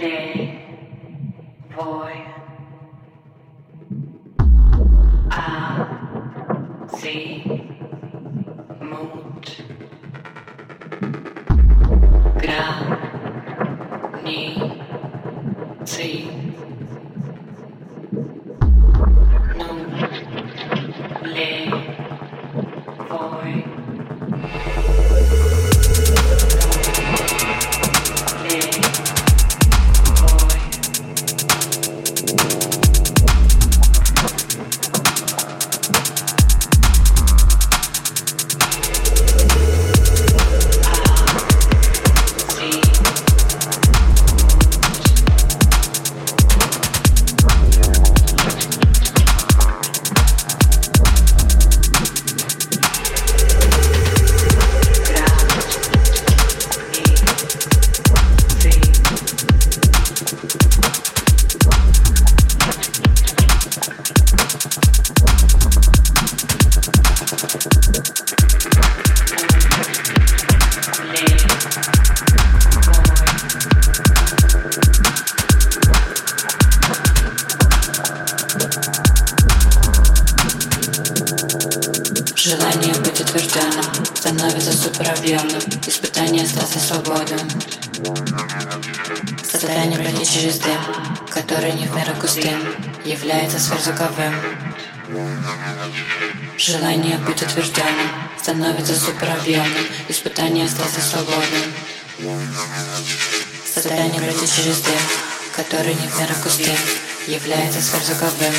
lay void a see mut gra see становится суперобъемным, испытание остался свободным. Состояние пройти через дым, который не в меру густым, является сверхзвуковым.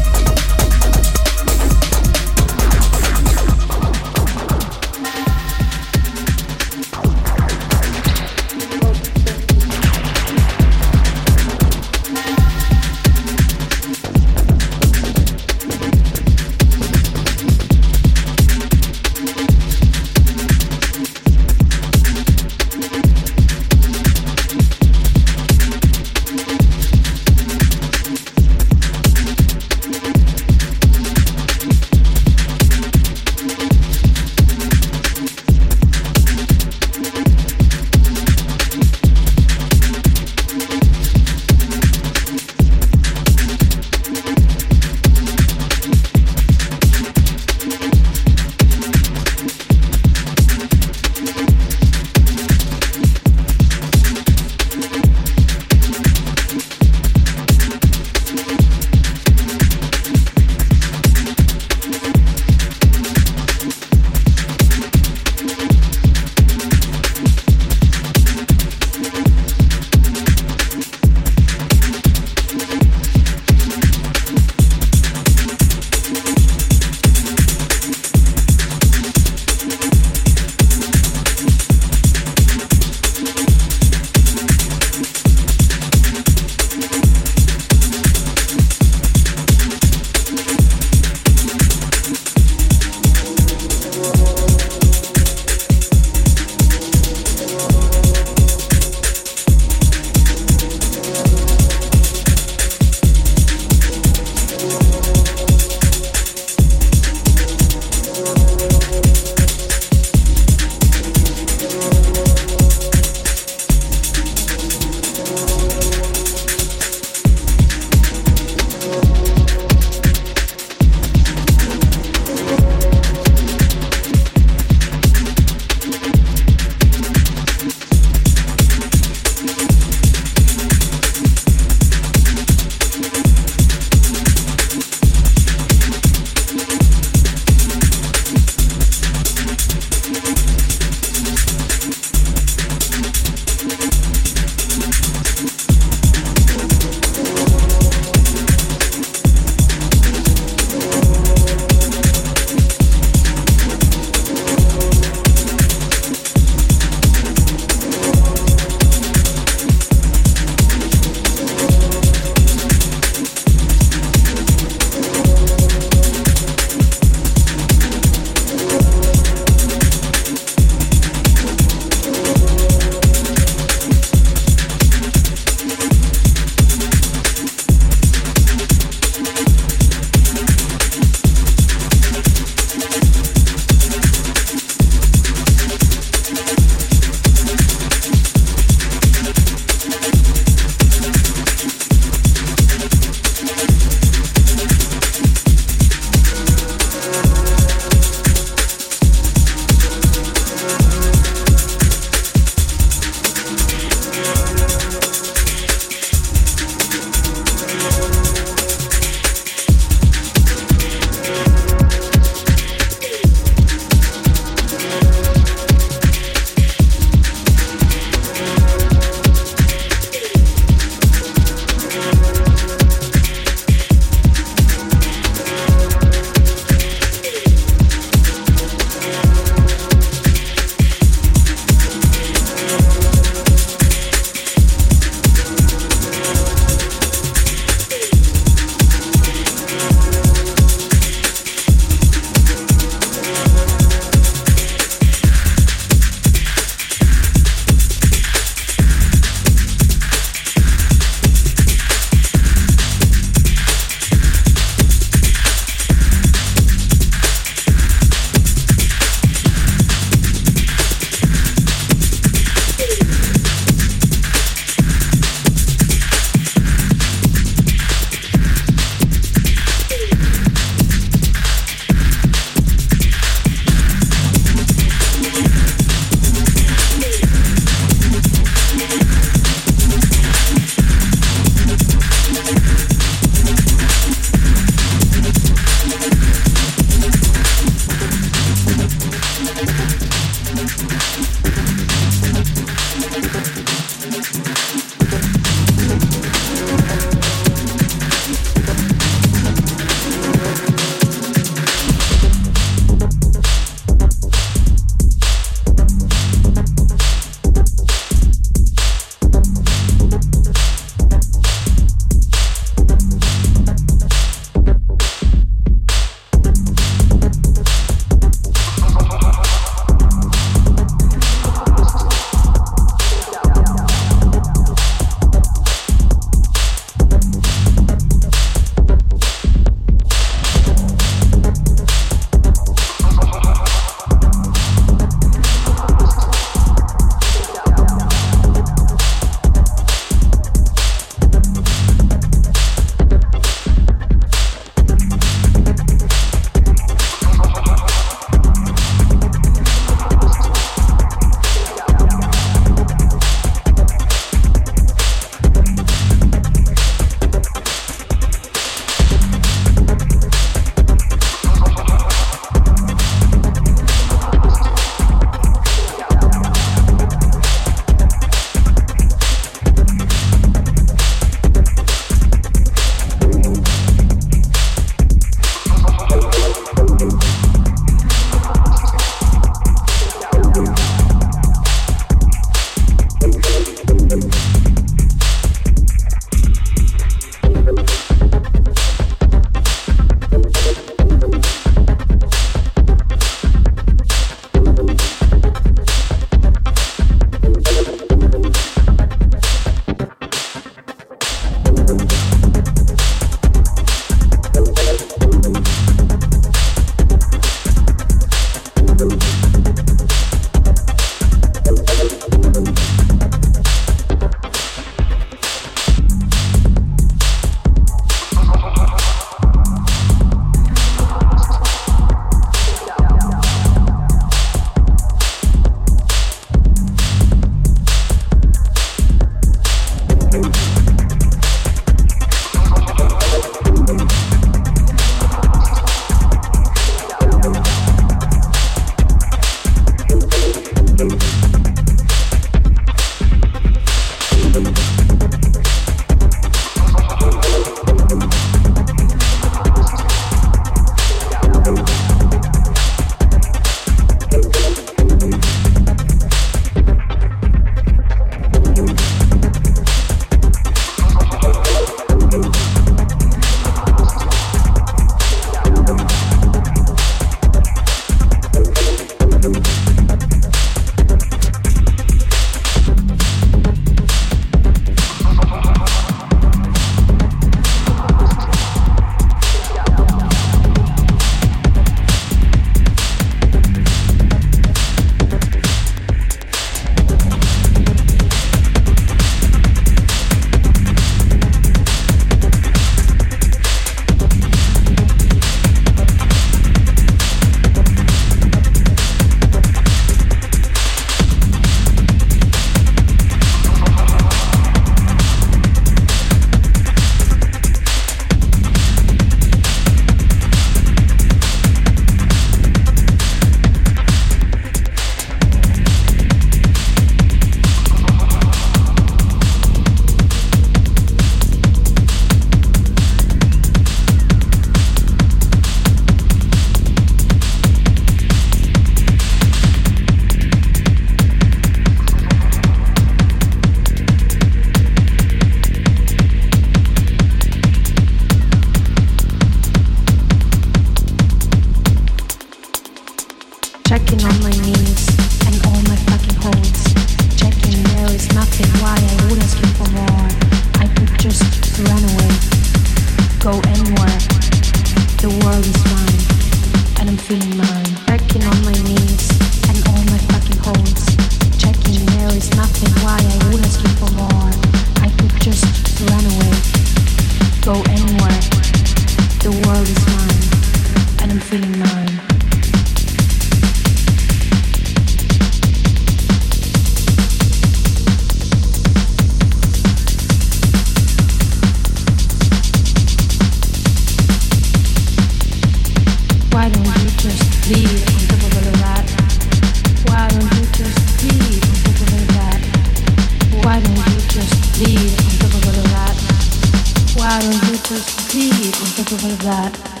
Feeling